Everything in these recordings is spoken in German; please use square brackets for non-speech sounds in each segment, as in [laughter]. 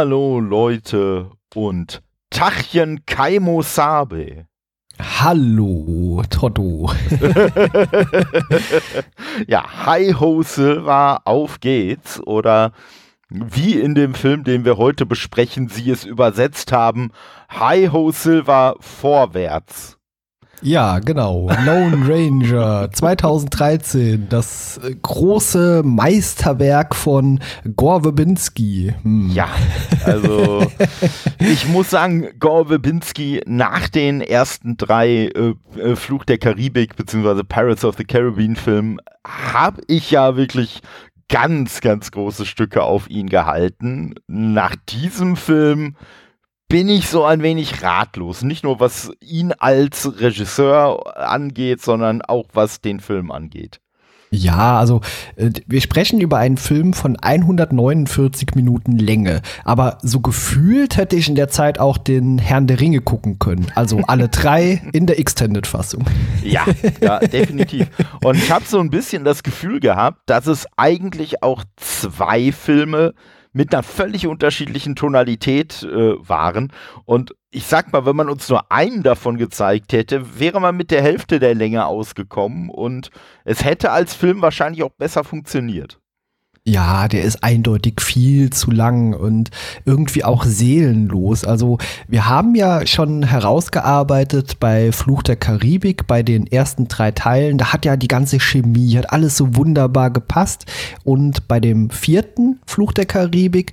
Hallo Leute und Tachchen Kaimo Sabe. Hallo, Toto. [laughs] ja, Hi Ho Silver, auf geht's. Oder wie in dem Film, den wir heute besprechen, sie es übersetzt haben, Hi Ho Silver, vorwärts. Ja, genau. Lone Ranger [laughs] 2013, das äh, große Meisterwerk von Gore Verbinski. Hm. Ja, also ich muss sagen, Gore Verbinski nach den ersten drei äh, äh, Fluch der Karibik bzw. Pirates of the Caribbean Filmen habe ich ja wirklich ganz, ganz große Stücke auf ihn gehalten. Nach diesem Film bin ich so ein wenig ratlos. Nicht nur was ihn als Regisseur angeht, sondern auch was den Film angeht. Ja, also äh, wir sprechen über einen Film von 149 Minuten Länge, aber so gefühlt hätte ich in der Zeit auch den Herrn der Ringe gucken können. Also [laughs] alle drei in der Extended-Fassung. Ja, [laughs] ja, definitiv. Und ich habe so ein bisschen das Gefühl gehabt, dass es eigentlich auch zwei Filme mit einer völlig unterschiedlichen Tonalität äh, waren. Und ich sag mal, wenn man uns nur einen davon gezeigt hätte, wäre man mit der Hälfte der Länge ausgekommen und es hätte als Film wahrscheinlich auch besser funktioniert. Ja, der ist eindeutig viel zu lang und irgendwie auch seelenlos. Also wir haben ja schon herausgearbeitet bei Fluch der Karibik, bei den ersten drei Teilen, da hat ja die ganze Chemie, hat alles so wunderbar gepasst. Und bei dem vierten Fluch der Karibik,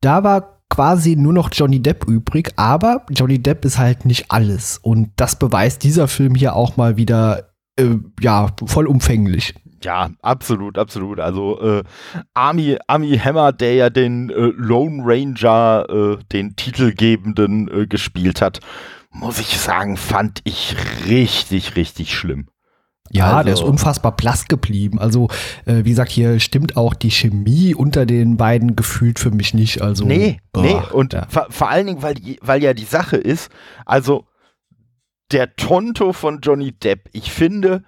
da war quasi nur noch Johnny Depp übrig, aber Johnny Depp ist halt nicht alles. Und das beweist dieser Film hier auch mal wieder, äh, ja, vollumfänglich. Ja, absolut, absolut. Also äh, Army, Army Hammer, der ja den äh, Lone Ranger, äh, den Titelgebenden, äh, gespielt hat, muss ich sagen, fand ich richtig, richtig schlimm. Ja, also, der ist unfassbar blass geblieben. Also, äh, wie gesagt, hier stimmt auch die Chemie unter den beiden gefühlt für mich nicht. Also, nee, boah, nee. Und ja. vor, vor allen Dingen, weil, weil ja die Sache ist, also der Tonto von Johnny Depp, ich finde,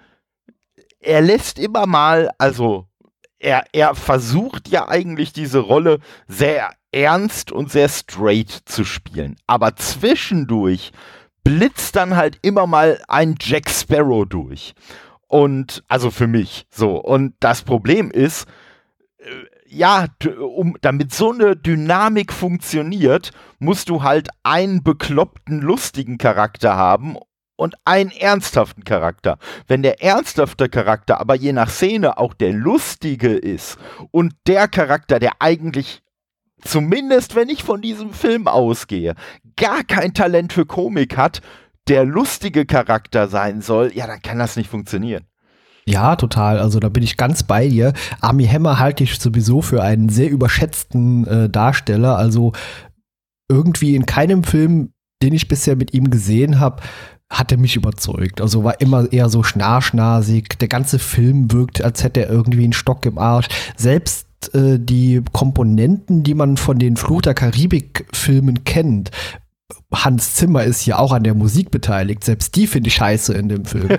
er lässt immer mal, also er, er versucht ja eigentlich diese Rolle sehr ernst und sehr straight zu spielen. Aber zwischendurch blitzt dann halt immer mal ein Jack Sparrow durch. Und also für mich so. Und das Problem ist, äh, ja, um, damit so eine Dynamik funktioniert, musst du halt einen bekloppten, lustigen Charakter haben und einen ernsthaften Charakter. Wenn der ernsthafte Charakter aber je nach Szene auch der lustige ist und der Charakter, der eigentlich zumindest wenn ich von diesem Film ausgehe, gar kein Talent für Komik hat, der lustige Charakter sein soll, ja, dann kann das nicht funktionieren. Ja, total. Also da bin ich ganz bei dir. Army Hammer halte ich sowieso für einen sehr überschätzten äh, Darsteller. Also irgendwie in keinem Film, den ich bisher mit ihm gesehen habe, hat er mich überzeugt. Also war immer eher so schnarschnasig. Der ganze Film wirkt, als hätte er irgendwie einen Stock im Arsch. Selbst äh, die Komponenten, die man von den Fluch der Karibik-Filmen kennt, Hans Zimmer ist hier auch an der Musik beteiligt. Selbst die finde ich scheiße in dem Film. [laughs]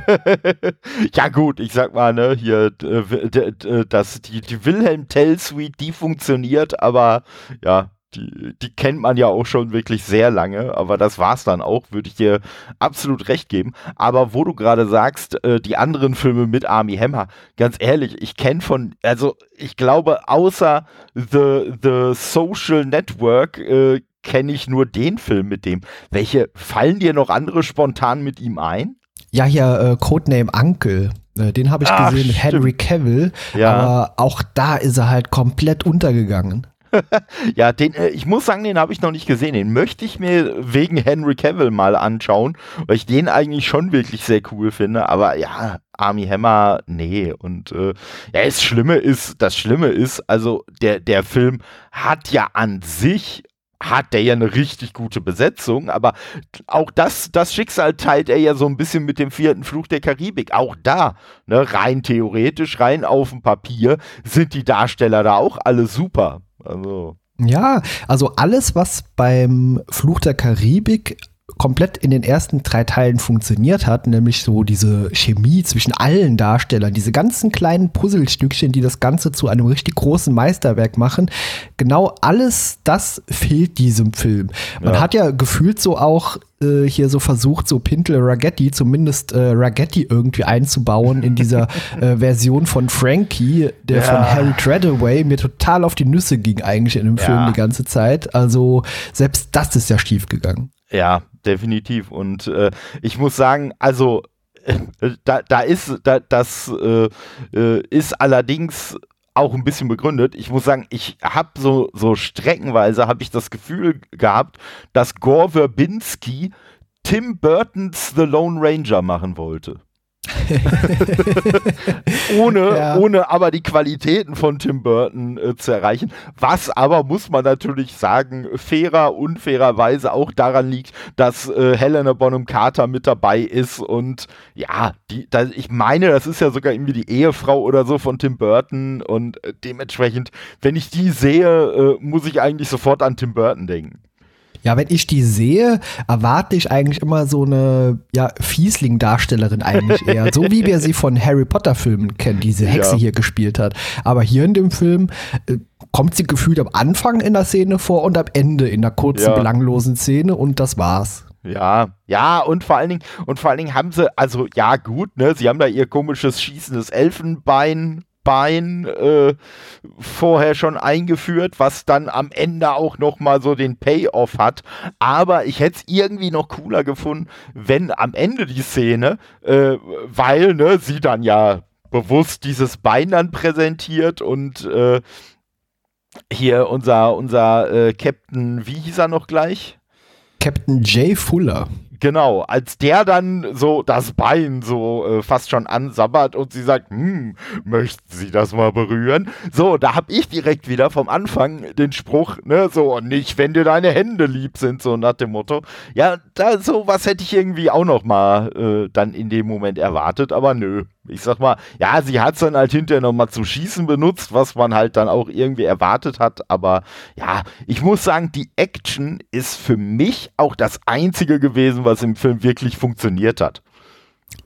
ja, gut, ich sag mal, ne, hier, das, die, die Wilhelm Tell Suite, die funktioniert, aber ja, die, die kennt man ja auch schon wirklich sehr lange, aber das war's dann auch, würde ich dir absolut recht geben. Aber wo du gerade sagst, äh, die anderen Filme mit Army Hammer, ganz ehrlich, ich kenne von, also ich glaube, außer The, The Social Network äh, kenne ich nur den Film mit dem. Welche fallen dir noch andere spontan mit ihm ein? Ja, hier äh, Codename Uncle. Äh, den habe ich Ach, gesehen mit Henry Cavill. Ja. Aber auch da ist er halt komplett untergegangen. Ja, den, äh, ich muss sagen, den habe ich noch nicht gesehen. Den möchte ich mir wegen Henry Cavill mal anschauen, weil ich den eigentlich schon wirklich sehr cool finde. Aber ja, Army Hammer, nee. Und äh, ja, das Schlimme ist, das Schlimme ist, also der, der Film hat ja an sich hat der ja eine richtig gute Besetzung, aber auch das, das Schicksal teilt er ja so ein bisschen mit dem vierten Fluch der Karibik. Auch da, ne, rein theoretisch, rein auf dem Papier, sind die Darsteller da auch alle super. Also. Ja, also alles, was beim Fluch der Karibik komplett in den ersten drei Teilen funktioniert hat, nämlich so diese Chemie zwischen allen Darstellern, diese ganzen kleinen Puzzlestückchen, die das Ganze zu einem richtig großen Meisterwerk machen, genau alles das fehlt diesem Film. Man ja. hat ja gefühlt so auch äh, hier so versucht, so Pintel Ragetti, zumindest äh, Ragetti irgendwie einzubauen in dieser [laughs] äh, Version von Frankie, der ja. von Harry Treadaway mir total auf die Nüsse ging eigentlich in dem ja. Film die ganze Zeit. Also selbst das ist ja schief gegangen. Ja, definitiv. Und äh, ich muss sagen, also äh, da, da ist, da, das äh, äh, ist allerdings auch ein bisschen begründet. Ich muss sagen, ich habe so, so streckenweise habe ich das Gefühl gehabt, dass Gore Verbinski Tim Burtons The Lone Ranger machen wollte. [laughs] ohne, ja. ohne aber die Qualitäten von Tim Burton äh, zu erreichen. Was aber, muss man natürlich sagen, fairer, unfairerweise auch daran liegt, dass äh, Helena Bonham Carter mit dabei ist und ja, die, da, ich meine, das ist ja sogar irgendwie die Ehefrau oder so von Tim Burton und äh, dementsprechend, wenn ich die sehe, äh, muss ich eigentlich sofort an Tim Burton denken. Ja, wenn ich die sehe, erwarte ich eigentlich immer so eine ja, Fiesling-Darstellerin eigentlich eher. so wie wir sie von Harry Potter-Filmen kennen, diese Hexe ja. hier gespielt hat. Aber hier in dem Film äh, kommt sie gefühlt am Anfang in der Szene vor und am Ende in der kurzen, ja. belanglosen Szene und das war's. Ja, ja, und vor allen Dingen, und vor allen Dingen haben sie, also ja, gut, ne, sie haben da ihr komisches schießendes Elfenbein Bein äh, vorher schon eingeführt, was dann am Ende auch noch mal so den Payoff hat. Aber ich hätte es irgendwie noch cooler gefunden, wenn am Ende die Szene, äh, weil ne, sie dann ja bewusst dieses Bein dann präsentiert und äh, hier unser, unser äh, Captain, wie hieß er noch gleich? Captain Jay Fuller. Genau, als der dann so das Bein so äh, fast schon ansabbert und sie sagt, hm, möchten Sie das mal berühren? So, da hab ich direkt wieder vom Anfang den Spruch, ne, so, nicht, wenn dir deine Hände lieb sind, so nach dem Motto. Ja, da so was hätte ich irgendwie auch noch mal äh, dann in dem Moment erwartet, aber nö ich sag mal, ja, sie hat es dann halt hinterher nochmal zum Schießen benutzt, was man halt dann auch irgendwie erwartet hat. Aber ja, ich muss sagen, die Action ist für mich auch das Einzige gewesen, was im Film wirklich funktioniert hat.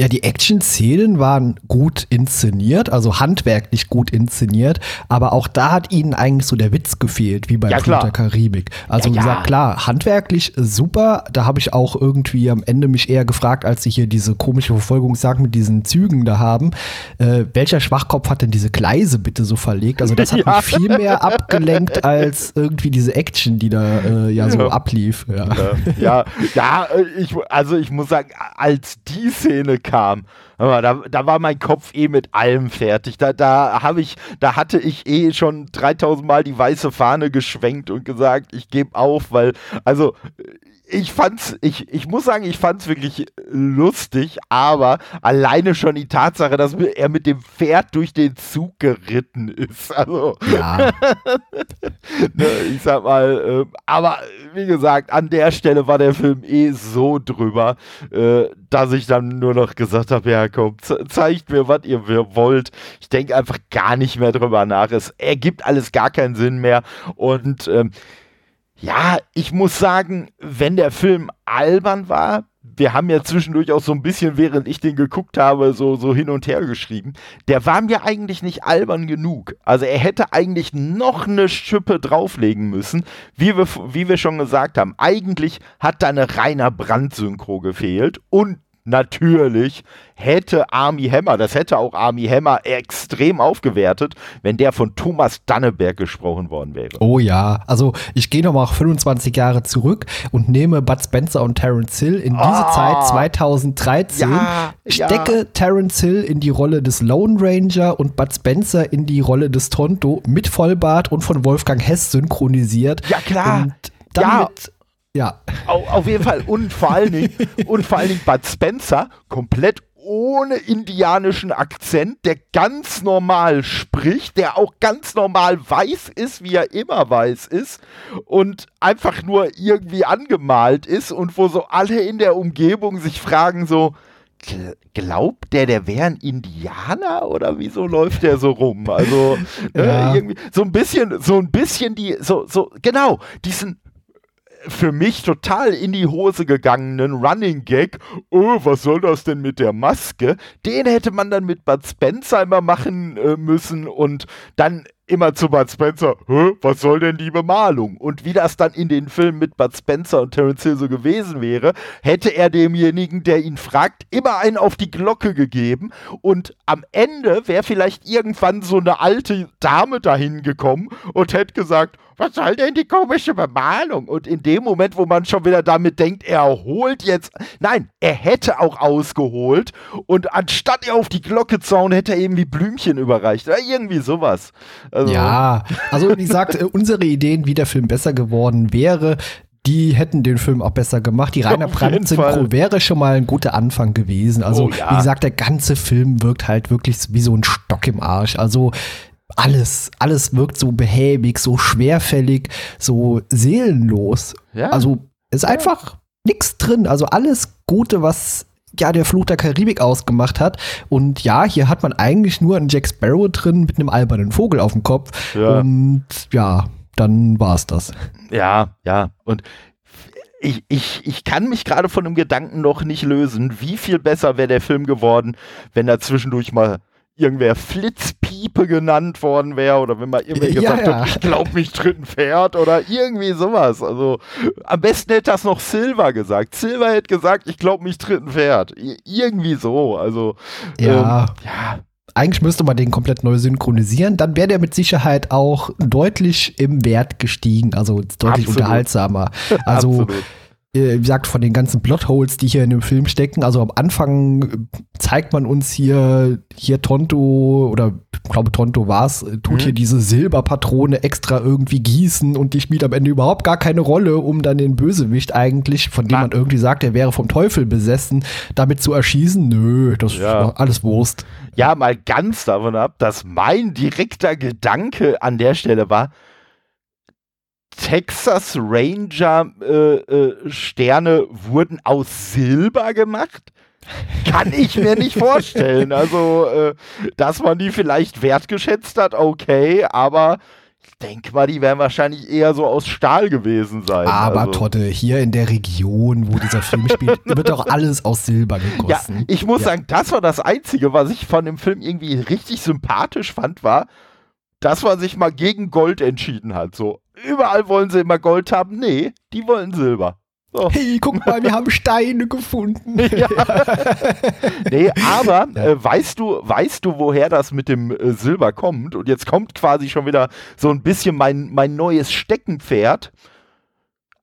Ja, die Action-Szenen waren gut inszeniert, also handwerklich gut inszeniert, aber auch da hat ihnen eigentlich so der Witz gefehlt, wie bei ja, Flut der Karibik. Also ja, wie gesagt, klar, handwerklich super, da habe ich auch irgendwie am Ende mich eher gefragt, als sie hier diese komische Verfolgungsjagd mit diesen Zügen da haben, äh, welcher Schwachkopf hat denn diese Gleise bitte so verlegt? Also das hat [laughs] ja. mich viel mehr abgelenkt als irgendwie diese Action, die da äh, ja, so ablief. Ja, ja, ja, äh, ich, also ich muss sagen, als die Szene Szene kam. Da, da war mein Kopf eh mit allem fertig. Da, da habe ich, da hatte ich eh schon 3000 Mal die weiße Fahne geschwenkt und gesagt, ich gebe auf, weil, also ich fand's, ich, ich muss sagen, ich fand's wirklich lustig, aber alleine schon die Tatsache, dass er mit dem Pferd durch den Zug geritten ist. Also, ja. [laughs] ne, ich sag mal, äh, aber wie gesagt, an der Stelle war der Film eh so drüber, äh, dass ich dann nur noch gesagt habe, ja komm, zeigt mir, was ihr wollt. Ich denke einfach gar nicht mehr drüber nach. Es ergibt alles gar keinen Sinn mehr und ähm, ja, ich muss sagen, wenn der Film albern war, wir haben ja zwischendurch auch so ein bisschen, während ich den geguckt habe, so, so hin und her geschrieben. Der war mir eigentlich nicht albern genug. Also er hätte eigentlich noch eine Schippe drauflegen müssen. Wie wir, wie wir schon gesagt haben, eigentlich hat da eine reiner Brandsynchro gefehlt. Und natürlich hätte Army Hammer, das hätte auch Army Hammer extrem aufgewertet, wenn der von Thomas Danneberg gesprochen worden wäre. Oh ja, also ich gehe nochmal 25 Jahre zurück und nehme Bud Spencer und Terence Hill in diese oh, Zeit 2013, ja, stecke ja. Terence Hill in die Rolle des Lone Ranger und Bud Spencer in die Rolle des Tonto mit Vollbart und von Wolfgang Hess synchronisiert. Ja klar. Und damit ja. Ja. Auf, auf jeden Fall. Und vor allen Dingen, und vor allen Dingen Bud Spencer komplett ohne indianischen Akzent, der ganz normal spricht, der auch ganz normal weiß ist, wie er immer weiß ist und einfach nur irgendwie angemalt ist und wo so alle in der Umgebung sich fragen so, glaubt der, der wäre ein Indianer oder wieso läuft der so rum? Also äh, ja. äh, irgendwie so ein bisschen, so ein bisschen die, so, so, genau, diesen für mich total in die Hose gegangenen Running Gag, oh, was soll das denn mit der Maske? Den hätte man dann mit Bud Spencer immer machen äh, müssen und dann immer zu Bud Spencer, was soll denn die Bemalung? Und wie das dann in den Filmen mit Bud Spencer und Terence Hill so gewesen wäre, hätte er demjenigen, der ihn fragt, immer einen auf die Glocke gegeben und am Ende wäre vielleicht irgendwann so eine alte Dame dahin gekommen und hätte gesagt, was soll denn die komische Bemalung? Und in dem Moment, wo man schon wieder damit denkt, er holt jetzt, nein, er hätte auch ausgeholt und anstatt er auf die Glocke zu hauen, hätte er irgendwie Blümchen überreicht oder irgendwie sowas. Also, ja, also wie gesagt, äh, unsere Ideen, wie der Film besser geworden wäre, die hätten den Film auch besser gemacht. Die Rainer Brandt Synchro wäre schon mal ein guter Anfang gewesen. Also, oh, ja. wie gesagt, der ganze Film wirkt halt wirklich wie so ein Stock im Arsch. Also, alles, alles wirkt so behäbig, so schwerfällig, so seelenlos. Ja. Also ist einfach nichts drin. Also alles Gute, was ja der Fluch der Karibik ausgemacht hat. Und ja, hier hat man eigentlich nur einen Jack Sparrow drin mit einem albernen Vogel auf dem Kopf. Ja. Und ja, dann war es das. Ja, ja. Und ich, ich, ich kann mich gerade von dem Gedanken noch nicht lösen, wie viel besser wäre der Film geworden, wenn er zwischendurch mal irgendwer Flitzpiepe genannt worden wäre oder wenn mal irgendwer ja, gesagt ja. hat, ich glaube mich tritt ein Pferd oder irgendwie sowas. Also am besten hätte das noch Silver gesagt. Silver hätte gesagt, ich glaube mich tritt ein Pferd. Irgendwie so. Also ja. Ähm, ja. Eigentlich müsste man den komplett neu synchronisieren, dann wäre der mit Sicherheit auch deutlich im Wert gestiegen, also deutlich Absolut. unterhaltsamer. Also Absolut wie gesagt, von den ganzen Plotholes, die hier in dem Film stecken. Also am Anfang äh, zeigt man uns hier, hier Tonto, oder ich glaube Tonto war es, äh, tut mhm. hier diese Silberpatrone extra irgendwie gießen und die spielt am Ende überhaupt gar keine Rolle, um dann den Bösewicht eigentlich, von dem man irgendwie sagt, er wäre vom Teufel besessen, damit zu erschießen. Nö, das ja. ist alles Wurst. Ja, mal ganz davon ab, dass mein direkter Gedanke an der Stelle war, Texas Ranger äh, äh, Sterne wurden aus Silber gemacht? Kann ich mir nicht vorstellen. [laughs] Also, äh, dass man die vielleicht wertgeschätzt hat, okay, aber ich denke mal, die werden wahrscheinlich eher so aus Stahl gewesen sein. Aber also. Totte, hier in der Region, wo dieser Film spielt, [laughs] wird doch alles aus Silber gegossen. Ja, ich muss ja. sagen, das war das Einzige, was ich von dem Film irgendwie richtig sympathisch fand, war, dass man sich mal gegen Gold entschieden hat. So, überall wollen sie immer Gold haben. Nee, die wollen Silber. So. Hey, guck mal, wir haben [laughs] Steine gefunden. Ja. nee, aber äh, weißt du, weißt du, woher das mit dem äh, Silber kommt? Und jetzt kommt quasi schon wieder so ein bisschen mein, mein neues Steckenpferd.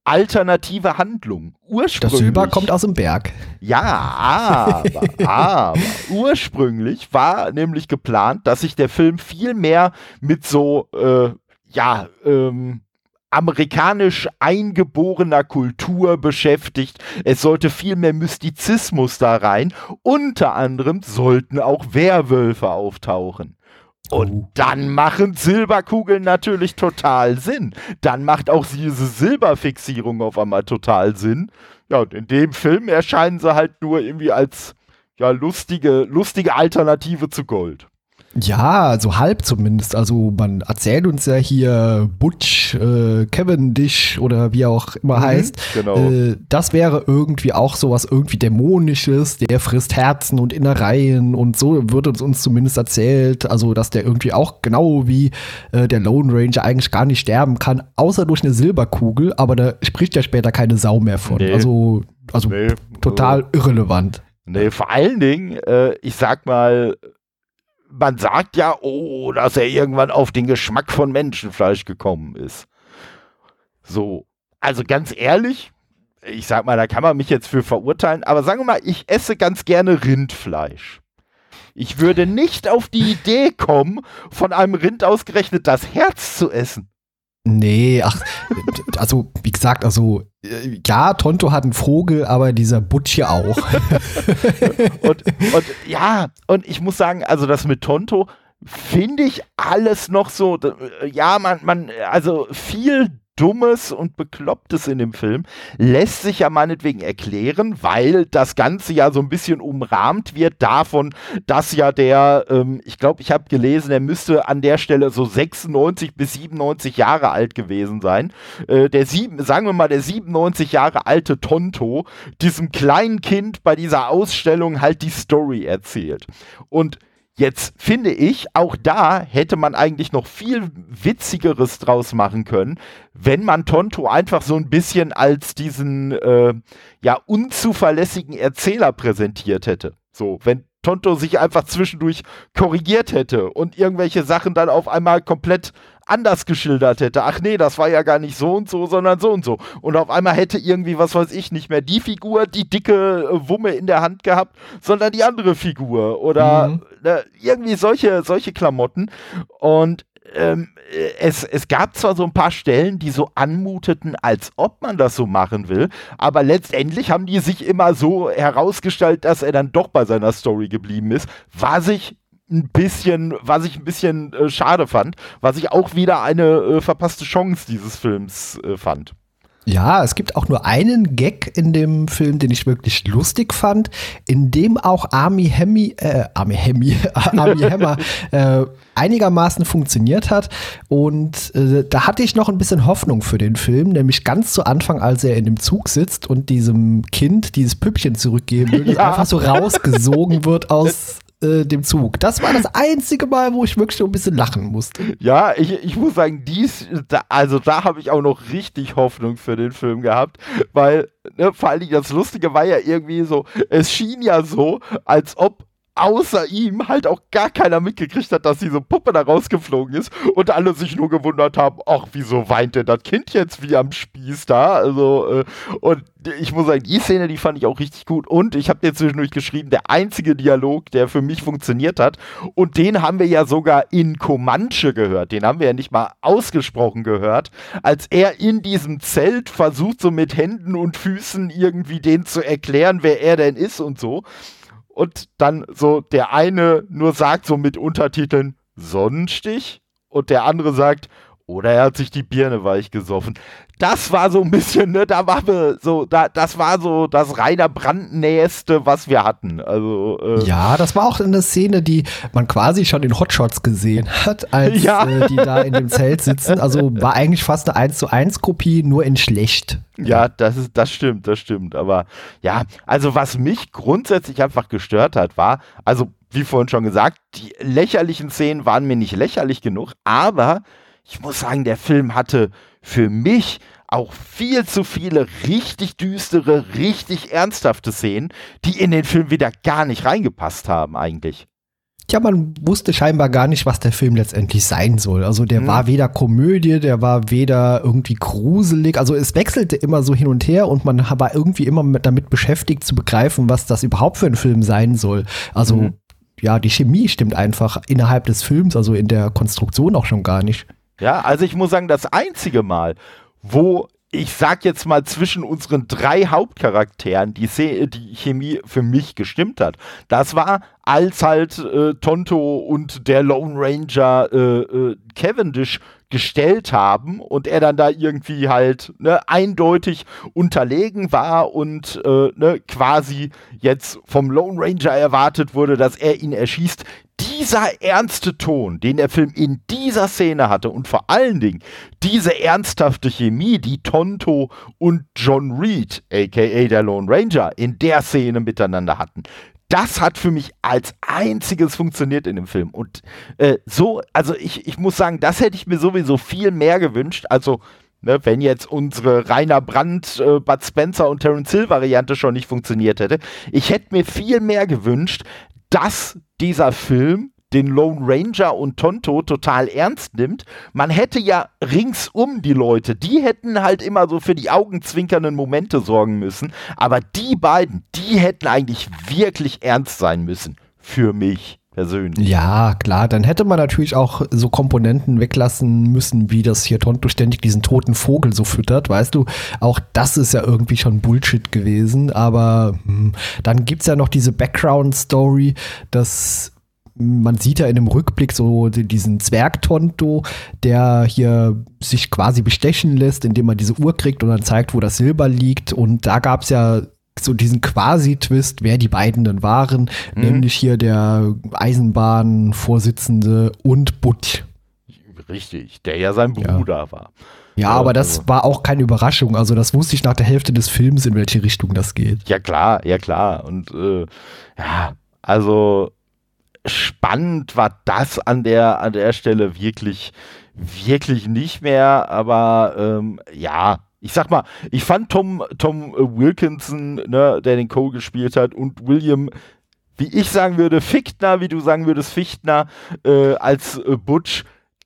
Alternative Handlung. Ursprünglich. Das Silber kommt aus dem Berg. Ja, aber, [laughs] aber ursprünglich war nämlich geplant, dass sich der Film viel mehr mit so, äh, ja, ähm, amerikanisch eingeborener Kultur beschäftigt. Es sollte viel mehr Mystizismus da rein. Unter anderem sollten auch Werwölfe auftauchen. Und oh. dann machen Silberkugeln natürlich total Sinn. Dann macht auch diese Silberfixierung auf einmal total Sinn. Ja, und in dem Film erscheinen sie halt nur irgendwie als ja, lustige, lustige Alternative zu Gold. Ja, so halb zumindest. Also man erzählt uns ja hier Butch, äh, Cavendish oder wie er auch immer mhm, heißt. Genau. Äh, das wäre irgendwie auch sowas irgendwie Dämonisches, der frisst Herzen und Innereien und so wird uns, uns zumindest erzählt. Also, dass der irgendwie auch genau wie äh, der Lone Ranger eigentlich gar nicht sterben kann, außer durch eine Silberkugel, aber da spricht ja später keine Sau mehr von. Nee. Also, also nee. total irrelevant. Nee, vor allen Dingen, äh, ich sag mal, man sagt ja, oh, dass er irgendwann auf den Geschmack von Menschenfleisch gekommen ist. So, also ganz ehrlich, ich sag mal, da kann man mich jetzt für verurteilen, aber sagen wir mal, ich esse ganz gerne Rindfleisch. Ich würde nicht auf die Idee kommen, von einem Rind ausgerechnet das Herz zu essen. Nee, ach, also wie gesagt, also ja, Tonto hat einen Vogel, aber dieser Butch hier auch. [laughs] und, und ja, und ich muss sagen, also das mit Tonto finde ich alles noch so, ja, man, man, also viel Dummes und Beklopptes in dem Film lässt sich ja meinetwegen erklären, weil das Ganze ja so ein bisschen umrahmt wird davon, dass ja der, ähm, ich glaube, ich habe gelesen, er müsste an der Stelle so 96 bis 97 Jahre alt gewesen sein. Äh, der sieben, sagen wir mal, der 97 Jahre alte Tonto diesem kleinen Kind bei dieser Ausstellung halt die Story erzählt. Und Jetzt finde ich, auch da hätte man eigentlich noch viel witzigeres draus machen können, wenn man Tonto einfach so ein bisschen als diesen äh, ja unzuverlässigen Erzähler präsentiert hätte. So, wenn Tonto sich einfach zwischendurch korrigiert hätte und irgendwelche Sachen dann auf einmal komplett anders geschildert hätte. Ach nee, das war ja gar nicht so und so, sondern so und so. Und auf einmal hätte irgendwie, was weiß ich, nicht mehr die Figur, die dicke äh, Wumme in der Hand gehabt, sondern die andere Figur. Oder mhm. äh, irgendwie solche, solche Klamotten. Und ähm, äh, es, es gab zwar so ein paar Stellen, die so anmuteten, als ob man das so machen will, aber letztendlich haben die sich immer so herausgestellt, dass er dann doch bei seiner Story geblieben ist, was ich ein bisschen, was ich ein bisschen äh, schade fand, was ich auch wieder eine äh, verpasste Chance dieses Films äh, fand. Ja, es gibt auch nur einen Gag in dem Film, den ich wirklich lustig fand, in dem auch Army Hemmy, äh, Army Hemmy, [laughs] Army Hammer äh, einigermaßen funktioniert hat. Und äh, da hatte ich noch ein bisschen Hoffnung für den Film, nämlich ganz zu Anfang, als er in dem Zug sitzt und diesem Kind dieses Püppchen zurückgeben will, ja. einfach so rausgesogen wird [laughs] aus äh, dem Zug. Das war das einzige Mal, wo ich wirklich so ein bisschen lachen musste. Ja, ich, ich muss sagen, dies, da, also da habe ich auch noch richtig Hoffnung für den Film gehabt, weil ne, vor allem das Lustige war ja irgendwie so, es schien ja so, als ob außer ihm halt auch gar keiner mitgekriegt hat, dass diese Puppe da rausgeflogen ist und alle sich nur gewundert haben, ach, wieso weint denn das Kind jetzt wie am Spieß da? Also, äh, und ich muss sagen, die Szene, die fand ich auch richtig gut. Und ich habe dir zwischendurch geschrieben, der einzige Dialog, der für mich funktioniert hat, und den haben wir ja sogar in Comanche gehört. Den haben wir ja nicht mal ausgesprochen gehört, als er in diesem Zelt versucht, so mit Händen und Füßen irgendwie den zu erklären, wer er denn ist und so und dann so der eine nur sagt so mit Untertiteln Sonnenstich? Und der andere sagt, oder er hat sich die Birne weich gesoffen. Das war so ein bisschen, ne, da war wir so, da, das war so das reiner Brandnäheste, was wir hatten. Also, äh ja, das war auch eine Szene, die man quasi schon in Hotshots gesehen hat, als ja. äh, die da in dem Zelt sitzen. Also war eigentlich fast eine 1 zu 1 Kopie, nur in schlecht. Ja, das ist, das stimmt, das stimmt. Aber ja, also was mich grundsätzlich einfach gestört hat, war, also wie vorhin schon gesagt, die lächerlichen Szenen waren mir nicht lächerlich genug, aber ich muss sagen, der Film hatte für mich auch viel zu viele richtig düstere, richtig ernsthafte Szenen, die in den Film wieder gar nicht reingepasst haben eigentlich. Ja, man wusste scheinbar gar nicht, was der Film letztendlich sein soll. Also der hm. war weder Komödie, der war weder irgendwie gruselig. Also es wechselte immer so hin und her und man war irgendwie immer damit beschäftigt zu begreifen, was das überhaupt für ein Film sein soll. Also hm. ja, die Chemie stimmt einfach innerhalb des Films, also in der Konstruktion auch schon gar nicht. Ja, also ich muss sagen, das einzige Mal, wo ich sag jetzt mal zwischen unseren drei Hauptcharakteren die, die Chemie für mich gestimmt hat. Das war, als halt äh, Tonto und der Lone Ranger äh, äh, Cavendish gestellt haben und er dann da irgendwie halt ne, eindeutig unterlegen war und äh, ne, quasi jetzt vom Lone Ranger erwartet wurde, dass er ihn erschießt. Dieser ernste Ton, den der Film in dieser Szene hatte und vor allen Dingen diese ernsthafte Chemie, die Tonto und John Reed, aka der Lone Ranger, in der Szene miteinander hatten, das hat für mich als einziges funktioniert in dem Film. Und äh, so, also ich, ich muss sagen, das hätte ich mir sowieso viel mehr gewünscht. Also, ne, wenn jetzt unsere Rainer Brandt, äh, Bud Spencer und Terence Hill Variante schon nicht funktioniert hätte. Ich hätte mir viel mehr gewünscht, dass dieser Film den Lone Ranger und Tonto total ernst nimmt. Man hätte ja ringsum die Leute, die hätten halt immer so für die augenzwinkernden Momente sorgen müssen. Aber die beiden, die hätten eigentlich wirklich ernst sein müssen. Für mich. Persönlich. Ja, klar, dann hätte man natürlich auch so Komponenten weglassen müssen, wie das hier Tonto ständig diesen toten Vogel so füttert, weißt du, auch das ist ja irgendwie schon Bullshit gewesen, aber hm, dann gibt es ja noch diese Background-Story, dass man sieht ja in dem Rückblick so diesen Zwergtonto, der hier sich quasi bestechen lässt, indem man diese Uhr kriegt und dann zeigt, wo das Silber liegt. Und da gab es ja so diesen Quasi-Twist, wer die beiden denn waren, mhm. nämlich hier der Eisenbahnvorsitzende und Butch. Richtig, der ja sein Bruder ja. war. Ja, aber das also. war auch keine Überraschung. Also das wusste ich nach der Hälfte des Films, in welche Richtung das geht. Ja klar, ja klar. Und äh, ja, also spannend war das an der, an der Stelle wirklich, wirklich nicht mehr. Aber ähm, ja, ich sag mal, ich fand Tom, Tom Wilkinson, ne, der den Cole gespielt hat, und William, wie ich sagen würde, Fichtner, wie du sagen würdest, Fichtner, äh, als äh, Butch,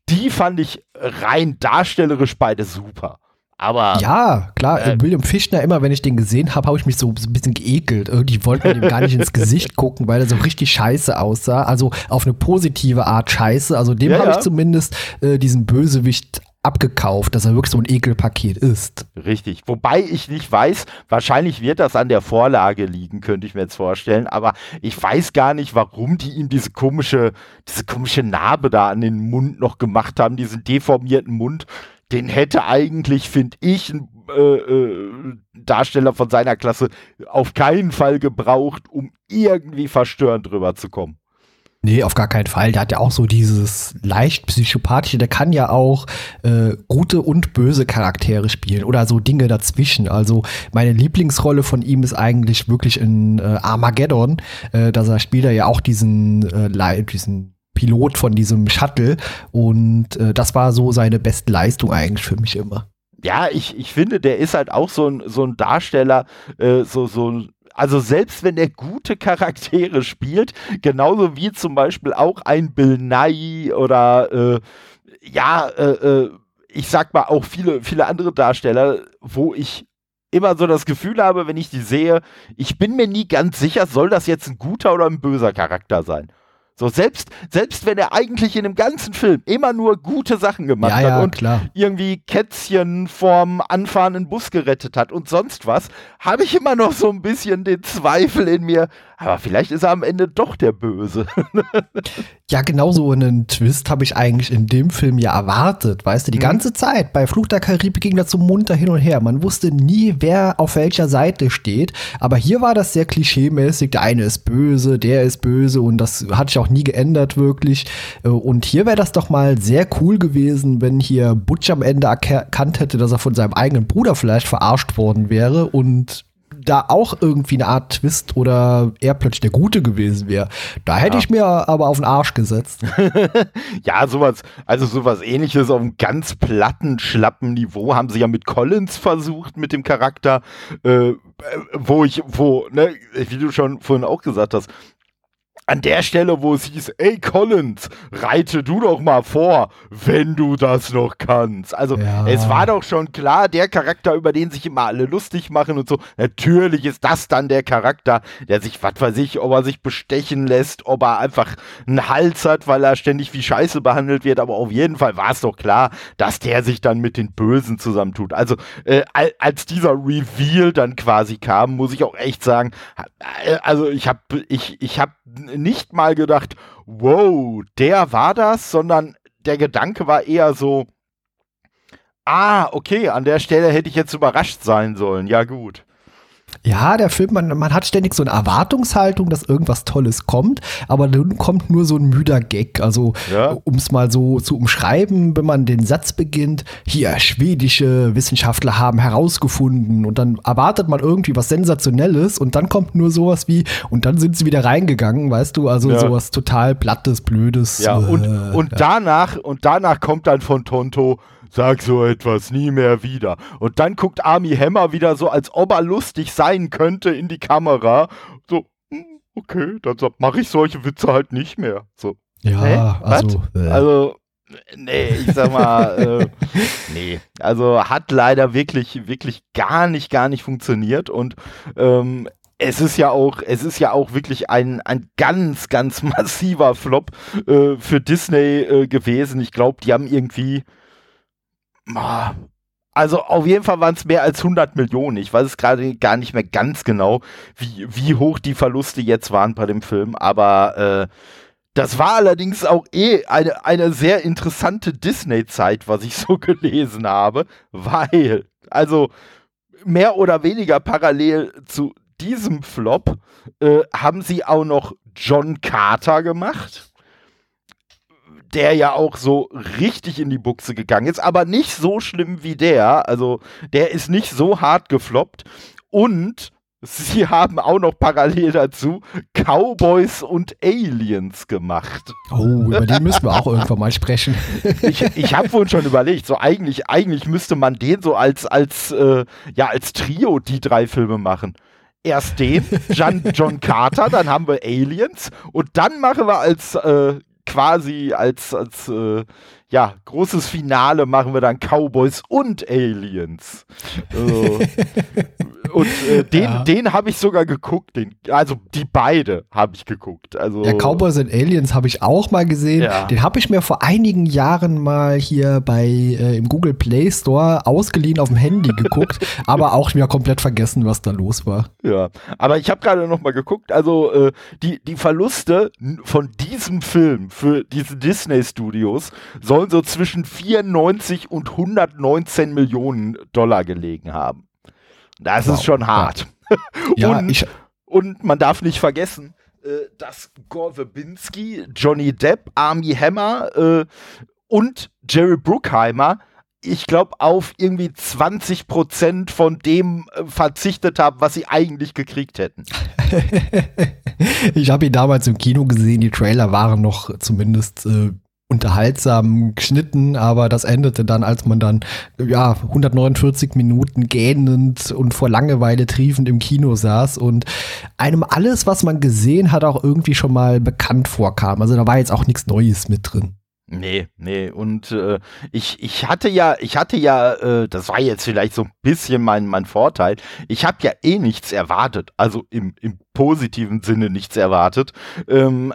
die fand ich rein darstellerisch beide super. Aber. Ja, klar, äh, William Fichtner, immer wenn ich den gesehen habe, habe ich mich so, so, ein bisschen geekelt. Irgendwie wollte man ihm gar nicht ins [laughs] Gesicht gucken, weil er so richtig scheiße aussah. Also auf eine positive Art scheiße. Also dem ja, habe ich zumindest äh, diesen Bösewicht abgekauft, dass er wirklich so ein Ekelpaket ist. Richtig. Wobei ich nicht weiß, wahrscheinlich wird das an der Vorlage liegen, könnte ich mir jetzt vorstellen, aber ich weiß gar nicht, warum die ihm diese komische, diese komische Narbe da an den Mund noch gemacht haben, diesen deformierten Mund. Den hätte eigentlich, finde ich, ein äh, äh, Darsteller von seiner Klasse auf keinen Fall gebraucht, um irgendwie verstörend drüber zu kommen. Nee, auf gar keinen Fall. Der hat ja auch so dieses leicht psychopathische, der kann ja auch äh, gute und böse Charaktere spielen oder so Dinge dazwischen. Also meine Lieblingsrolle von ihm ist eigentlich wirklich in äh, Armageddon. Äh, da spielt er ja auch diesen, äh, diesen Pilot von diesem Shuttle und äh, das war so seine beste Leistung eigentlich für mich immer. Ja, ich, ich finde, der ist halt auch so ein, so ein Darsteller, äh, so, so ein also selbst wenn er gute Charaktere spielt, genauso wie zum Beispiel auch ein Bill Nye oder äh, ja, äh, äh, ich sag mal auch viele, viele andere Darsteller, wo ich immer so das Gefühl habe, wenn ich die sehe, ich bin mir nie ganz sicher, soll das jetzt ein guter oder ein böser Charakter sein. So, selbst, selbst wenn er eigentlich in dem ganzen Film immer nur gute Sachen gemacht ja, hat ja, und klar. irgendwie Kätzchen vorm anfahrenden Bus gerettet hat und sonst was, habe ich immer noch so ein bisschen den Zweifel in mir, aber vielleicht ist er am Ende doch der Böse. [laughs] ja, genau so einen Twist habe ich eigentlich in dem Film ja erwartet, weißt du, die mhm. ganze Zeit. Bei Fluch der Karibik ging das so munter hin und her. Man wusste nie, wer auf welcher Seite steht, aber hier war das sehr klischeemäßig. Der eine ist böse, der ist böse und das hat sich auch nie geändert wirklich. Äh, und hier wäre das doch mal sehr cool gewesen, wenn hier Butch am Ende erkannt hätte, dass er von seinem eigenen Bruder vielleicht verarscht worden wäre und da auch irgendwie eine Art Twist oder er plötzlich der Gute gewesen wäre. Da hätte ja. ich mir aber auf den Arsch gesetzt. [laughs] ja, sowas, also sowas ähnliches auf einem ganz platten, schlappen Niveau haben sie ja mit Collins versucht, mit dem Charakter, äh, wo ich, wo, ne, wie du schon vorhin auch gesagt hast, an der Stelle, wo es hieß, ey Collins, reite du doch mal vor, wenn du das noch kannst. Also ja. es war doch schon klar, der Charakter, über den sich immer alle lustig machen und so, natürlich ist das dann der Charakter, der sich, was weiß ich, ob er sich bestechen lässt, ob er einfach einen Hals hat, weil er ständig wie Scheiße behandelt wird, aber auf jeden Fall war es doch klar, dass der sich dann mit den Bösen zusammentut. Also äh, als dieser Reveal dann quasi kam, muss ich auch echt sagen, äh, also ich habe ich, ich hab nicht mal gedacht, wow, der war das, sondern der Gedanke war eher so, ah, okay, an der Stelle hätte ich jetzt überrascht sein sollen. Ja, gut. Ja, der Film, man, man hat ständig so eine Erwartungshaltung, dass irgendwas Tolles kommt, aber dann kommt nur so ein müder Gag. Also, ja. um es mal so zu umschreiben, wenn man den Satz beginnt, hier, schwedische Wissenschaftler haben herausgefunden und dann erwartet man irgendwie was Sensationelles und dann kommt nur sowas wie, und dann sind sie wieder reingegangen, weißt du, also ja. sowas total Plattes, Blödes. Ja, und, äh, und ja. danach, und danach kommt dann von Tonto, sag so etwas nie mehr wieder. Und dann guckt Army Hammer wieder so, als ob er lustig sein könnte in die Kamera. So, hm, okay, dann mache ich solche Witze halt nicht mehr. So. Ja, Hä? also, äh. also nee, ich sag mal, äh, [laughs] nee. Also hat leider wirklich, wirklich gar nicht, gar nicht funktioniert und ähm, es ist ja auch, es ist ja auch wirklich ein, ein ganz, ganz [laughs] massiver Flop äh, für Disney äh, gewesen. Ich glaube, die haben irgendwie, also auf jeden Fall waren es mehr als 100 Millionen. Ich weiß es gerade gar nicht mehr ganz genau, wie, wie hoch die Verluste jetzt waren bei dem Film, aber äh, Das war allerdings auch eh eine, eine sehr interessante Disney-Zeit, was ich [laughs] so gelesen habe, weil, also mehr oder weniger parallel zu diesem Flop äh, haben sie auch noch John Carter gemacht der ja auch so richtig in die Buchse gegangen ist, aber nicht so schlimm wie der. Also der ist nicht so hart gefloppt. Und sie [laughs] haben auch noch parallel dazu Cowboys und Aliens gemacht. Oh, über die müssen wir auch irgendwann mal sprechen. [laughs] ich ich habe wohl schon überlegt, so eigentlich, eigentlich müsste man den so als, als, äh, ja, als Trio die drei Filme machen erst den, John, John Carter, dann haben wir Aliens und dann machen wir als äh, quasi als, als äh, ja, großes Finale machen wir dann Cowboys und Aliens. Äh, [laughs] und äh, [laughs] den, ja. den habe ich sogar geguckt. Den, also die beide habe ich geguckt. Also, ja, Cowboys und Aliens habe ich auch mal gesehen. Ja. Den habe ich mir vor einigen Jahren mal hier bei äh, im Google Play Store ausgeliehen auf dem Handy geguckt, [laughs] aber auch mir komplett vergessen, was da los war. Ja, aber ich habe gerade noch mal geguckt. Also äh, die, die Verluste von diesem Film für diese Disney Studios sollen so zwischen 94 und 119 Millionen Dollar gelegen haben. Das wow. ist schon hart. [laughs] Ja, und, ich, und man darf nicht vergessen, äh, dass Gore Verbinski, Johnny Depp, Army Hammer äh, und Jerry Bruckheimer ich glaube, auf irgendwie 20 Prozent von dem äh, verzichtet haben, was sie eigentlich gekriegt hätten. [laughs] ich habe ihn damals im Kino gesehen, die Trailer waren noch zumindest äh, unterhaltsam geschnitten, aber das endete dann, als man dann ja 149 Minuten gähnend und vor Langeweile triefend im Kino saß und einem alles, was man gesehen hat, auch irgendwie schon mal bekannt vorkam. Also da war jetzt auch nichts Neues mit drin. Nee, nee, und äh, ich, ich hatte ja, ich hatte ja, äh, das war jetzt vielleicht so ein bisschen mein, mein Vorteil, ich habe ja eh nichts erwartet, also im, im positiven Sinne nichts erwartet. Ähm,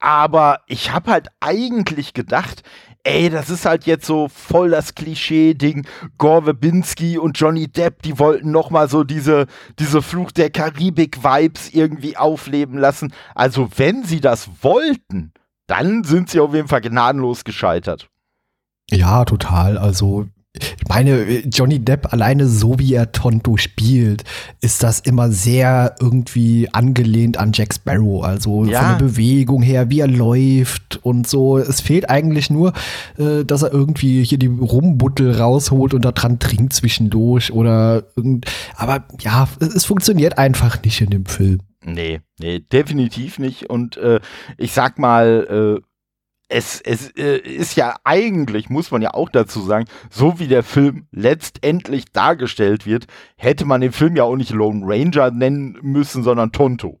aber ich habe halt eigentlich gedacht, ey, das ist halt jetzt so voll das Klischee-Ding. Gore Verbinski und Johnny Depp, die wollten noch mal so diese, diese Fluch der Karibik-Vibes irgendwie aufleben lassen. Also wenn sie das wollten, dann sind sie auf jeden Fall gnadenlos gescheitert. Ja, total. Also ich meine, Johnny Depp alleine so wie er Tonto spielt, ist das immer sehr irgendwie angelehnt an Jack Sparrow. Also ja. von der Bewegung her, wie er läuft und so. Es fehlt eigentlich nur, äh, dass er irgendwie hier die Rumbuttel rausholt und da dran trinkt zwischendurch oder irgend. Aber ja, es, es funktioniert einfach nicht in dem Film. Nee, nee, definitiv nicht. Und äh, ich sag mal, äh, es, es äh, ist ja eigentlich, muss man ja auch dazu sagen, so wie der Film letztendlich dargestellt wird, hätte man den Film ja auch nicht Lone Ranger nennen müssen, sondern Tonto.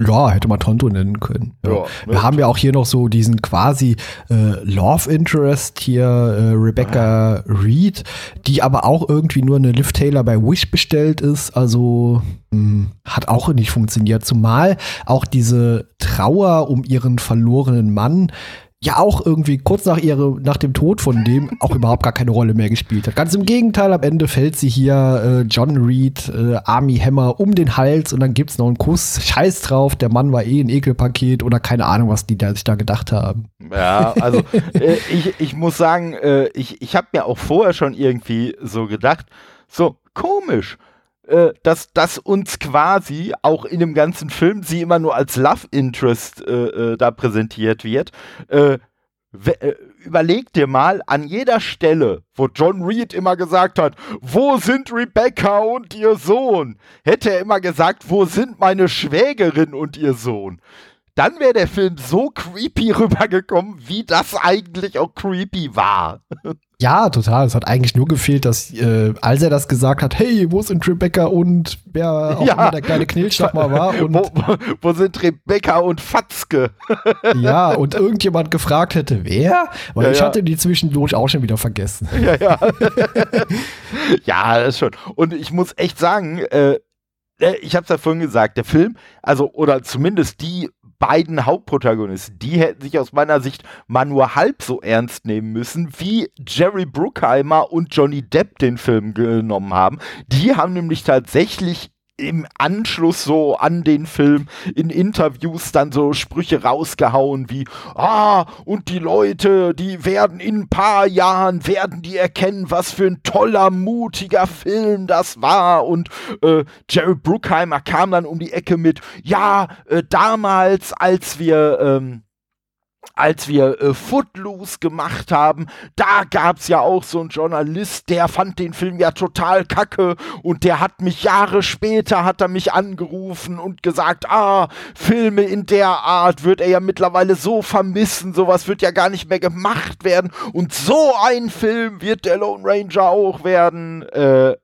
Ja, hätte man Tonto nennen können. Ja. Ja, Wir haben ja auch hier noch so diesen quasi äh, Love Interest hier, äh, Rebecca ah. Reed, die aber auch irgendwie nur eine Liv Taylor bei Wish bestellt ist. Also mh, hm, hat auch nicht funktioniert. Zumal auch diese Trauer um ihren verlorenen Mann ja auch irgendwie kurz nach ihre, nach dem Tod von dem auch überhaupt gar keine Rolle mehr gespielt hat. Ganz im Gegenteil, am Ende fällt sie hier äh, John Reed, äh, Army Hammer um den Hals und dann gibt's noch einen Kuss. Scheiß drauf, der Mann war eh ein Ekelpaket oder keine Ahnung, was die da, sich da gedacht haben. Ja, also äh, ich, ich muss sagen, äh, ich, ich habe mir auch vorher schon irgendwie so gedacht, so komisch äh, dass, dass uns quasi auch in dem ganzen Film sie immer nur als Love Interest äh, äh, da präsentiert wird. Äh, äh, überleg dir mal an jeder Stelle, wo John Reed immer gesagt hat, wo sind Rebecca und ihr Sohn? Hätte er immer gesagt, wo sind meine Schwägerin und ihr Sohn? Dann wäre der Film so creepy [laughs] rübergekommen, wie das eigentlich auch creepy war. [laughs] Ja, total. Es hat eigentlich nur gefehlt, dass, äh, als er das gesagt hat, hey, wo sind Rebecca und wer auch ja. immer der kleine Knilch mal war. [laughs] Und wo, wo, sind Rebecca und Fatzke? [laughs] ja, und irgendjemand gefragt hätte, wer? Weil ja, ich ja. hatte die zwischendurch auch schon wieder vergessen. Ja, ja. [laughs] ja, das schon. Und ich muss echt sagen, äh, äh ich habe es ja vorhin gesagt, der Film, also oder zumindest die beiden Hauptprotagonisten, die hätten sich aus meiner Sicht mal nur halb so ernst nehmen müssen, wie Jerry Bruckheimer und Johnny Depp den Film genommen haben. Die haben nämlich tatsächlich im Anschluss so an den Film in Interviews dann so Sprüche rausgehauen wie, ah, und die Leute, die werden in ein paar Jahren, werden die erkennen, was für ein toller, mutiger Film das war. Und äh, Jerry Bruckheimer kam dann um die Ecke mit, ja, äh, damals, als wir, ähm, als wir äh, Footloose gemacht haben, da gab's ja auch so einen Journalist, der fand den Film ja total kacke und der hat mich Jahre später, hat er mich angerufen und gesagt, ah, Filme in der Art wird er ja mittlerweile so vermissen, sowas wird ja gar nicht mehr gemacht werden und so ein Film wird der Lone Ranger auch werden. Äh,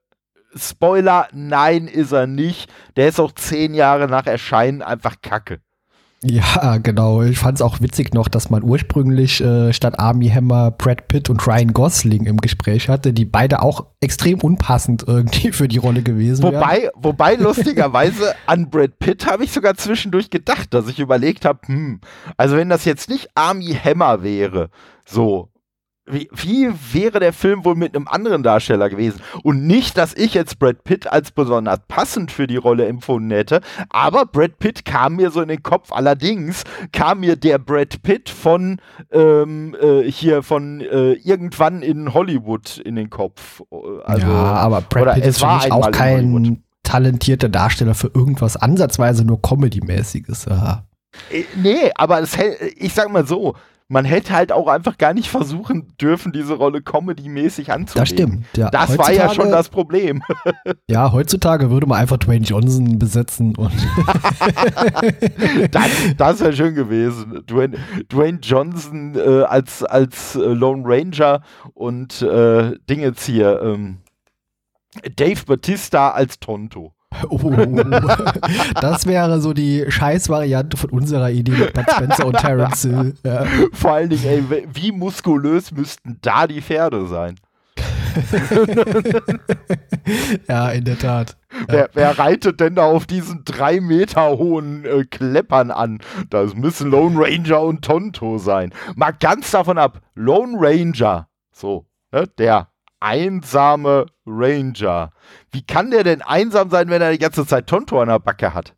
Spoiler, nein ist er nicht. Der ist auch zehn Jahre nach Erscheinen einfach kacke. Ja, genau. Ich fand es auch witzig noch, dass man ursprünglich äh, statt Army Hammer Brad Pitt und Ryan Gosling im Gespräch hatte, die beide auch extrem unpassend irgendwie für die Rolle gewesen wobei, wären. Wobei, lustigerweise, [laughs] an Brad Pitt habe ich sogar zwischendurch gedacht, dass ich überlegt habe, hm, also wenn das jetzt nicht Army Hammer wäre, so, wie, wie wäre der Film wohl mit einem anderen Darsteller gewesen? Und nicht, dass ich jetzt Brad Pitt als besonders passend für die Rolle empfunden hätte, aber Brad Pitt kam mir so in den Kopf. Allerdings kam mir der Brad Pitt von ähm, äh, hier von äh, irgendwann in Hollywood in den Kopf. Also, ja, aber Brad Pitt ist für mich auch kein talentierter Darsteller für irgendwas ansatzweise nur Comedy-mäßiges. Ja. Äh, nee, aber es, ich sag mal so, man hätte halt auch einfach gar nicht versuchen dürfen, diese Rolle comedy-mäßig anzunehmen. Das stimmt, ja. Das heutzutage, war ja schon das Problem. [laughs] ja, heutzutage würde man einfach Dwayne Johnson besetzen und. [laughs] das das wäre schön gewesen. Dwayne, Dwayne Johnson äh, als, als äh, Lone Ranger und äh, Dingens hier, ähm, Dave Batista als Tonto. Oh, das wäre so die Scheißvariante von unserer Idee mit Bud Spencer und Terence Hill. Ja. Vor allen Dingen, ey, wie muskulös müssten da die Pferde sein? [laughs] ja, in der Tat. Wer, wer, reitet denn da auf diesen drei Meter hohen äh, Kleppern an? Das müssen Lone Ranger und Tonto sein. Mal ganz davon ab, Lone Ranger, so, ne, der einsame Ranger. Wie kann der denn einsam sein, wenn er die ganze Zeit Tonto an der Backe hat?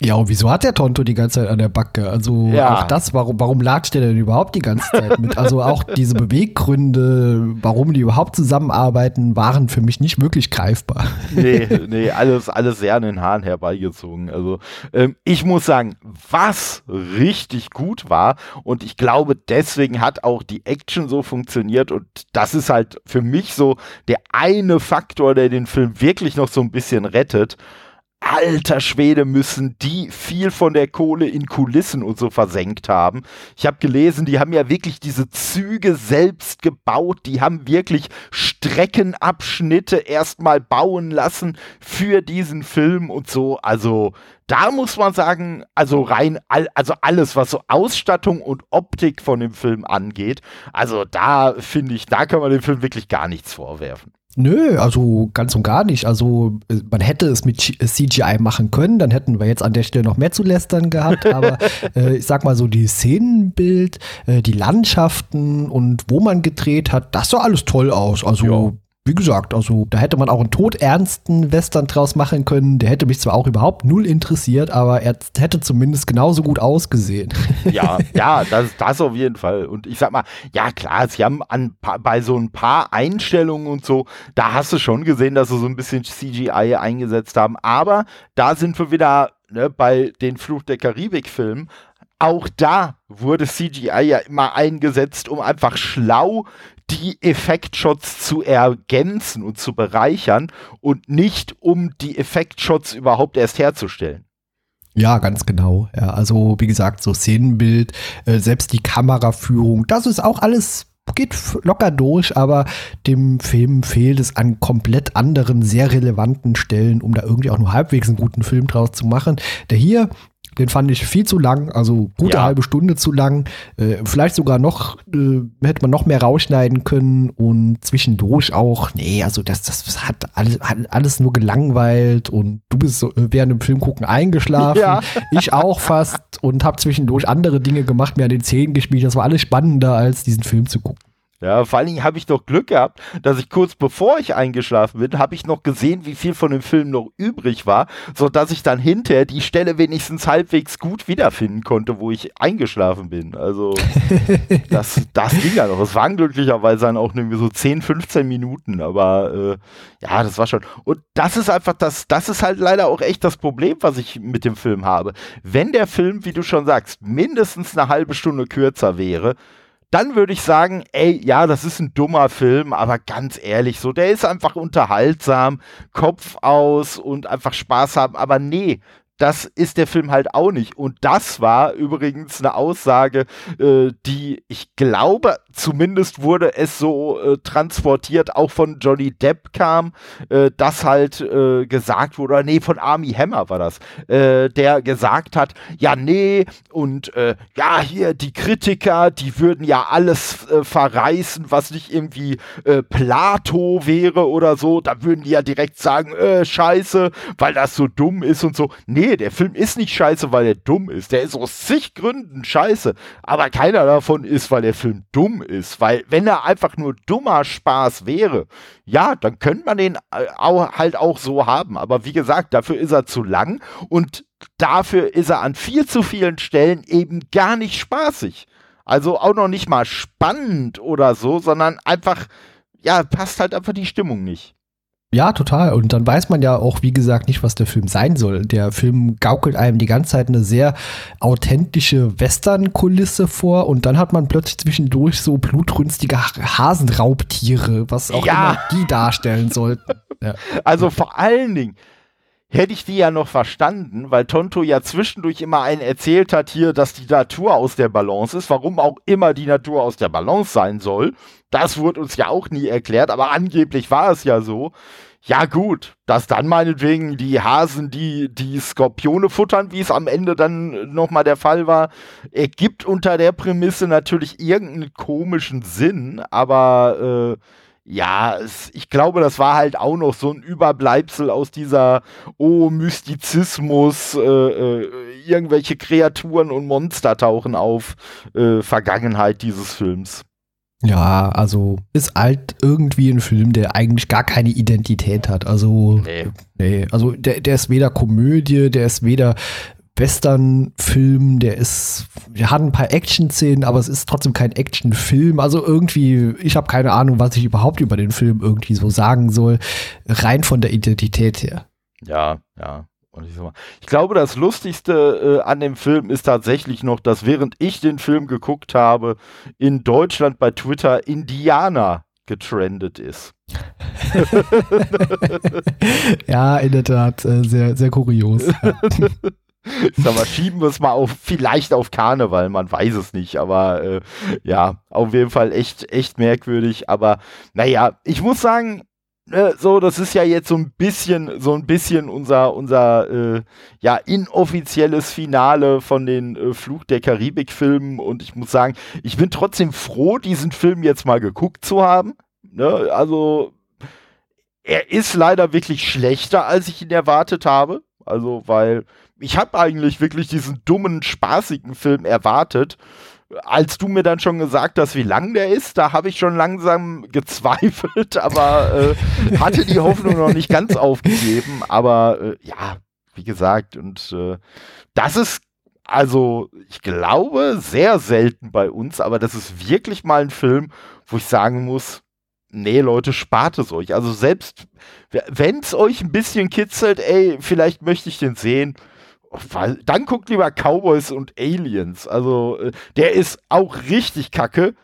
Ja, und wieso hat der Tonto die ganze Zeit an der Backe? Also ja. auch das, warum, warum latscht der denn überhaupt die ganze Zeit mit? Also auch diese Beweggründe, warum die überhaupt zusammenarbeiten, waren für mich nicht wirklich greifbar. Nee, nee, alles, alles sehr an den Haaren herbeigezogen. Also ähm, ich muss sagen, was richtig gut war und ich glaube, deswegen hat auch die Action so funktioniert und das ist halt für mich so der eine Faktor, der den Film wirklich noch so ein bisschen rettet alter Schwede, müssen die viel von der Kohle in Kulissen und so versenkt haben. Ich habe gelesen, die haben ja wirklich diese Züge selbst gebaut, die haben wirklich Streckenabschnitte erstmal bauen lassen für diesen Film und so. Also da muss man sagen, also rein, also alles, was so Ausstattung und Optik von dem Film angeht, also da finde ich, da kann man dem Film wirklich gar nichts vorwerfen. Nö, also ganz und gar nicht. Also äh, man hätte es mit CGI machen können, dann hätten wir jetzt an der Stelle noch mehr zu lästern gehabt. Aber [laughs] äh, ich sag mal so, die Szenenbild, äh, die Landschaften und wo man gedreht hat, das sah alles toll aus. Also ja wie gesagt, also da hätte man auch einen todernsten Western draus machen können. Der hätte mich zwar auch überhaupt null interessiert, aber er hätte zumindest genauso gut ausgesehen. Ja, ja, [laughs] das, das auf jeden Fall. Und ich sag mal, ja klar, sie haben an, bei so ein paar Einstellungen und so, da hast du schon gesehen, dass sie so ein bisschen CGI eingesetzt haben. Aber da sind wir wieder ne, bei den Fluch der Karibik-Filmen auch da wurde CGI ja immer eingesetzt, um einfach schlau die Effektshots zu ergänzen und zu bereichern und nicht um die Effektshots überhaupt erst herzustellen. Ja, ganz genau. Ja, also wie gesagt, so Szenenbild, äh, selbst die Kameraführung, das ist auch alles geht locker durch, aber dem Film fehlt es an komplett anderen, sehr relevanten Stellen, um da irgendwie auch nur halbwegs einen guten Film draus zu machen. Der hier den fand ich viel zu lang, also gute ja. halbe Stunde zu lang. Äh, vielleicht sogar noch, äh, hätte man noch mehr rausschneiden können und zwischendurch auch, nee, also das, das hat alles, hat alles nur gelangweilt und du bist so, äh, während dem Film gucken eingeschlafen. [laughs] Ja. Ich auch fast und habe zwischendurch andere Dinge gemacht, mir an den Zähnen gespielt. Das war alles spannender, als diesen Film zu gucken. Ja, vor allen Dingen habe ich doch Glück gehabt, dass ich kurz bevor ich eingeschlafen bin, habe ich noch gesehen, wie viel von dem Film noch übrig war, sodass ich dann hinterher die Stelle wenigstens halbwegs gut wiederfinden konnte, wo ich eingeschlafen bin. Also [laughs] das, das ging ja noch. Es waren glücklicherweise dann auch irgendwie so 10, 15 Minuten, aber äh, ja, das war schon. Und das ist einfach das, das ist halt leider auch echt das Problem, was ich mit dem Film habe. Wenn der Film, wie du schon sagst, mindestens eine halbe Stunde kürzer wäre, dann würde ich sagen, ey, ja, das ist ein dummer Film, aber ganz ehrlich, so, der ist einfach unterhaltsam, Kopf aus und einfach Spaß haben, aber nee, das ist der Film halt auch nicht. Und das war übrigens eine Aussage, äh, die ich glaube, zumindest wurde es so äh, transportiert, auch von Johnny Depp kam, äh, dass halt äh, gesagt wurde, nee, von Army Hammer war das, äh, der gesagt hat, ja, nee, und äh, ja, hier die Kritiker, die würden ja alles verreißen, was nicht irgendwie Plato wäre oder so, da würden die ja direkt sagen, scheiße, weil das so dumm ist und so. Nee, nee, der Film ist nicht scheiße, weil er dumm ist. Der ist aus zig Gründen scheiße. Aber keiner davon ist, weil der Film dumm ist. Weil, wenn er einfach nur dummer Spaß wäre, ja, dann könnte man den äh, auch, halt auch so haben. Aber wie gesagt, dafür ist er zu lang und dafür ist er an viel zu vielen Stellen eben gar nicht spaßig. Also auch noch nicht mal spannend oder so, sondern einfach, ja, passt halt einfach die Stimmung nicht. Ja, total. Und dann weiß man ja auch, wie gesagt, nicht, was der Film sein soll. Der Film gaukelt einem die ganze Zeit eine sehr authentische Western-Kulisse vor und dann hat man plötzlich zwischendurch so blutrünstige Hasenraubtiere, was auch ja. immer die darstellen sollten. [laughs] Ja. Also vor allen Dingen, hätte ich die ja noch verstanden, weil Tonto ja zwischendurch immer einen erzählt hat hier, dass die Natur aus der Balance ist, warum auch immer die Natur aus der Balance sein soll. Das wurde uns ja auch nie erklärt, aber angeblich war es ja so. Ja gut, dass dann meinetwegen die Hasen, die die Skorpione futtern, wie es am Ende dann nochmal der Fall war, ergibt unter der Prämisse natürlich irgendeinen komischen Sinn, aber äh, ja, es, ich glaube, das war halt auch noch so ein Überbleibsel aus dieser, oh, Mystizismus, äh, äh, irgendwelche Kreaturen und Monster tauchen auf, äh, Vergangenheit dieses Films. Ja, also ist halt irgendwie ein Film, der eigentlich gar keine Identität hat. Also, nee. nee also der, der ist weder Komödie, der ist weder Western-Film, der ist, der hat ein paar Action-Szenen, aber es ist trotzdem kein Action-Film. Also irgendwie, ich habe keine Ahnung, was ich überhaupt über den Film irgendwie so sagen soll, rein von der Identität her. Ja, ja. Und ich, mal, ich glaube, das Lustigste äh, an dem Film ist tatsächlich noch, dass während ich den Film geguckt habe, in Deutschland bei Twitter Indianer getrendet ist. [laughs] ja, in der Tat, äh, sehr, sehr kurios. [laughs] Sag mal, schieben wir es mal auf, vielleicht auf Karneval, man weiß es nicht, aber äh, ja, auf jeden Fall echt, echt merkwürdig. Aber naja, ich muss sagen, äh, so, das ist ja jetzt so ein bisschen, so ein bisschen unser, unser äh, ja, inoffizielles Finale von den äh, Fluch der Karibik-Filmen. Und ich muss sagen, ich bin trotzdem froh, diesen Film jetzt mal geguckt zu haben. Ne? Also, er ist leider wirklich schlechter, als ich ihn erwartet habe. Also, weil ich habe eigentlich wirklich diesen dummen, spaßigen Film erwartet. Als du mir dann schon gesagt hast, wie lang der ist, da habe ich schon langsam gezweifelt, [laughs] aber äh, hatte die Hoffnung noch nicht ganz aufgegeben. Aber äh, ja, wie gesagt, und äh, das ist also, ich glaube, sehr selten bei uns, aber das ist wirklich mal ein Film, wo ich sagen muss, nee, Leute, spart es euch. Also selbst wenn es euch ein bisschen kitzelt, ey, vielleicht möchte ich den sehen. Dann guckt lieber Cowboys und Aliens. Also, äh, der ist auch richtig kacke,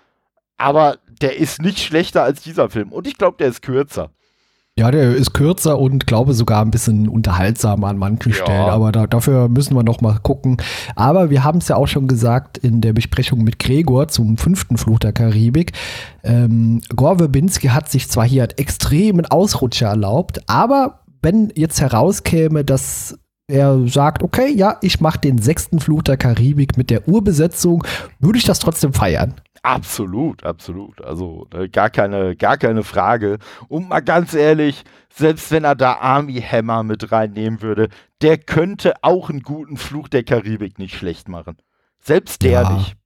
aber der ist nicht schlechter als dieser Film. Und ich glaube, der ist kürzer. Ja, der ist kürzer und glaube sogar ein bisschen unterhaltsamer an manchen ja. Stellen, aber da, dafür müssen wir noch mal gucken. Aber wir haben es ja auch schon gesagt in der Besprechung mit Gregor zum fünften Fluch der Karibik. Ähm, Gore Verbinski hat sich zwar hier einen extremen Ausrutscher erlaubt, aber wenn jetzt herauskäme, dass er sagt, okay, ja, ich mache den sechsten Fluch der Karibik mit der Urbesetzung, würde ich das trotzdem feiern. Absolut, absolut. Also äh, gar keine, gar keine Frage. Und mal ganz ehrlich, selbst wenn er da Army Hammer mit reinnehmen würde, der könnte auch einen guten Fluch der Karibik nicht schlecht machen. Selbst der ja, nicht.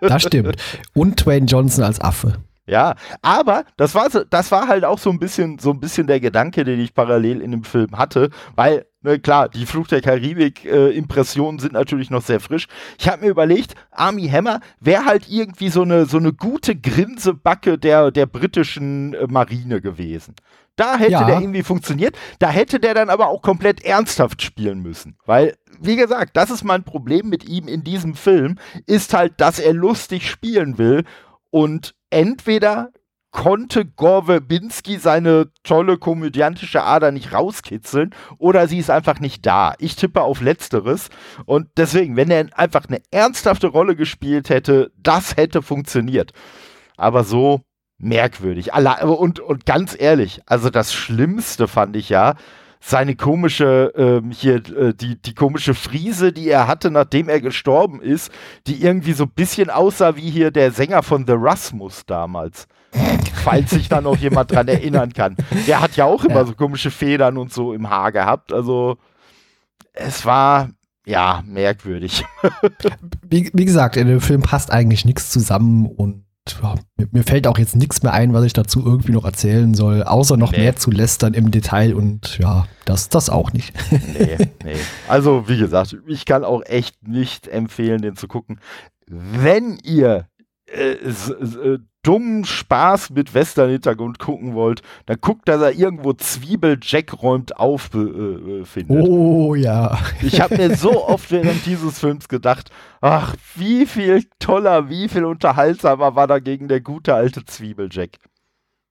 das stimmt. Und Dwayne Johnson als Affe. Ja, aber das war so, das war halt auch so ein bisschen, so ein bisschen der Gedanke, den ich parallel in dem Film hatte, weil ne, klar, die Fluch der Karibik äh, Impressionen sind natürlich noch sehr frisch. Ich habe mir überlegt, Army Hammer wäre halt irgendwie so eine so eine gute Grinsebacke der der britischen äh, Marine gewesen. Da hätte ja. der irgendwie funktioniert. Da hätte der dann aber auch komplett ernsthaft spielen müssen. Weil, wie gesagt, das ist mein Problem mit ihm in diesem Film, ist halt, dass er lustig spielen will. Und entweder konnte Gore Verbinski seine tolle komödiantische Ader nicht rauskitzeln oder sie ist einfach nicht da. Ich tippe auf Letzteres. Und deswegen, wenn er einfach eine ernsthafte Rolle gespielt hätte, das hätte funktioniert. Aber so, merkwürdig. Und, und ganz ehrlich, also das Schlimmste fand ich ja, seine komische, ähm, hier, äh, die, die komische Friese, die er hatte, nachdem er gestorben ist, die irgendwie so ein bisschen aussah wie hier der Sänger von The Rasmus damals. Falls sich da noch jemand dran erinnern kann. Der hat ja auch immer ja. so komische Federn und so im Haar gehabt. Also, es war, ja, merkwürdig. [laughs] wie, wie gesagt, in dem Film passt eigentlich nichts zusammen und ja, mir, mir, fällt auch jetzt nichts mehr ein, was ich dazu irgendwie noch erzählen soll, außer noch nee. mehr zu lästern im Detail und ja, das, das auch nicht. nee, nee. Also, wie gesagt, ich kann auch echt nicht empfehlen, den zu gucken. Wenn ihr äh, äh, dummen Spaß mit Western-Hintergrund gucken wollt, dann guckt, dass er irgendwo Zwiebel-Jack räumt auf äh, äh, findet. Oh ja. Ich habe mir so oft während dieses Films gedacht, ach, wie viel toller, wie viel unterhaltsamer war dagegen der gute alte Zwiebel-Jack.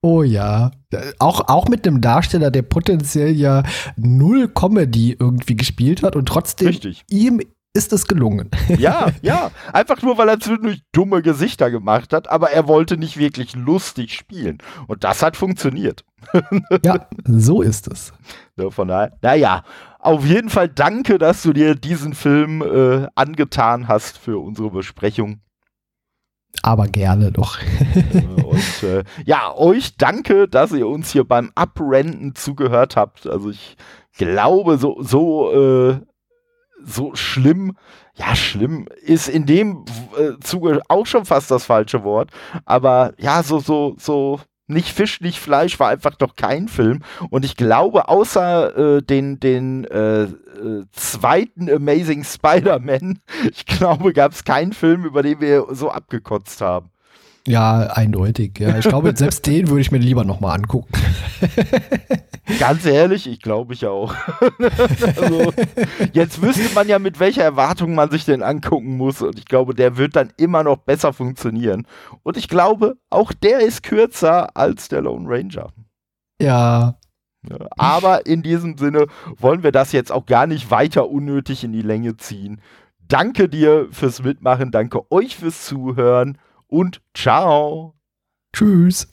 Oh ja. Auch, auch mit einem Darsteller, der potenziell ja null Comedy irgendwie gespielt hat und trotzdem Richtig. ihm ist es gelungen. [laughs] Ja, ja. Einfach nur, weil er zwischendurch dumme Gesichter gemacht hat, aber er wollte nicht wirklich lustig spielen. Und das hat funktioniert. [laughs] Ja, so ist es. Von daher, naja, auf jeden Fall danke, dass du dir diesen Film äh, angetan hast für unsere Besprechung. Aber gerne doch. [laughs] Und äh, ja, euch danke, dass ihr uns hier beim Abrenten zugehört habt. Also ich glaube, so, so äh, so schlimm, ja, schlimm ist in dem äh, Zuge auch schon fast das falsche Wort, aber ja, so, so, so, nicht Fisch, nicht Fleisch war einfach doch kein Film. Und ich glaube, außer äh, den, den äh, äh, zweiten Amazing Spider-Man, [laughs] ich glaube, gab es keinen Film, über den wir so abgekotzt haben. Ja, eindeutig. Ja. Ich glaube, [laughs] selbst den würde ich mir lieber nochmal angucken. [laughs] Ganz ehrlich, ich glaube ich auch. [laughs] also, jetzt wüsste man ja, mit welcher Erwartung man sich den angucken muss. Und ich glaube, der wird dann immer noch besser funktionieren. Und ich glaube, auch der ist kürzer als der Lone Ranger. Ja. ja aber in diesem Sinne wollen wir das jetzt auch gar nicht weiter unnötig in die Länge ziehen. Danke dir fürs Mitmachen, danke euch fürs Zuhören und ciao. Tschüss.